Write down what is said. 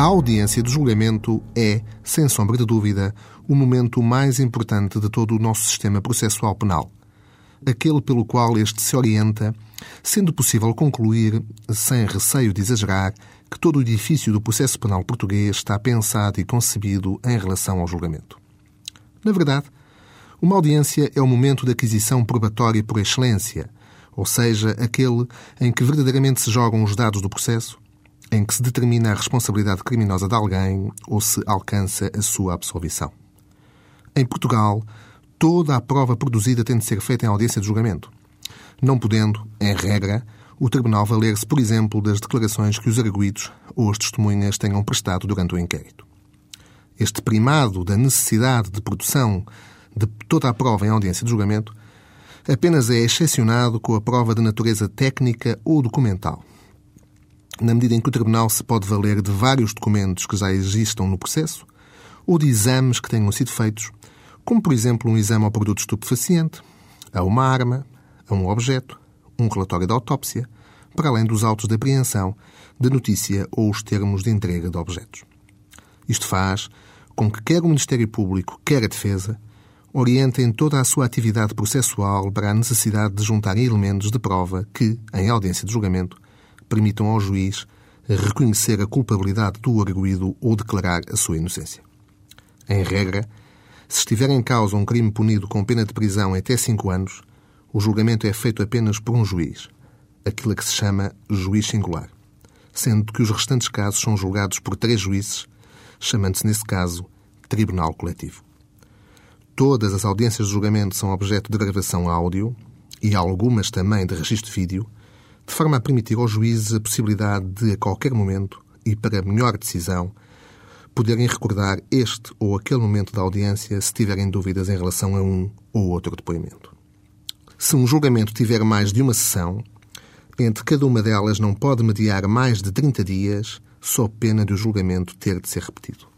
A audiência do julgamento é, sem sombra de dúvida, o momento mais importante de todo o nosso sistema processual penal. Aquele pelo qual este se orienta, sendo possível concluir, sem receio de exagerar, que todo o edifício do processo penal português está pensado e concebido em relação ao julgamento. Na verdade, uma audiência é o momento de aquisição probatória por excelência, ou seja, aquele em que verdadeiramente se jogam os dados do processo, em que se determina a responsabilidade criminosa de alguém ou se alcança a sua absolvição. Em Portugal, toda a prova produzida tem de ser feita em audiência de julgamento, não podendo, em regra, o Tribunal valer-se, por exemplo, das declarações que os arguídos ou as testemunhas tenham prestado durante o inquérito. Este primado da necessidade de produção de toda a prova em audiência de julgamento apenas é excepcionado com a prova de natureza técnica ou documental, na medida em que o Tribunal se pode valer de vários documentos que já existam no processo ou de exames que tenham sido feitos, como, por exemplo, um exame ao produto estupefaciente, a uma arma, a um objeto, um relatório de autópsia, para além dos autos de apreensão, de notícia ou os termos de entrega de objetos. Isto faz com que quer o Ministério Público, quer a Defesa, orientem toda a sua atividade processual para a necessidade de juntar elementos de prova que, em audiência de julgamento, permitam ao juiz reconhecer a culpabilidade do arguído ou declarar a sua inocência. Em regra, se estiver em causa um crime punido com pena de prisão até cinco anos, o julgamento é feito apenas por um juiz, aquilo a que se chama juiz singular, sendo que os restantes casos são julgados por três juízes, chamando-se nesse caso Tribunal Coletivo. Todas as audiências de julgamento são objeto de gravação áudio e algumas também de registro vídeo, de forma a permitir aos juízes a possibilidade de, a qualquer momento e para melhor decisão, poderem recordar este ou aquele momento da audiência se tiverem dúvidas em relação a um ou outro depoimento. Se um julgamento tiver mais de uma sessão, entre cada uma delas não pode mediar mais de 30 dias, sob pena de o julgamento ter de ser repetido.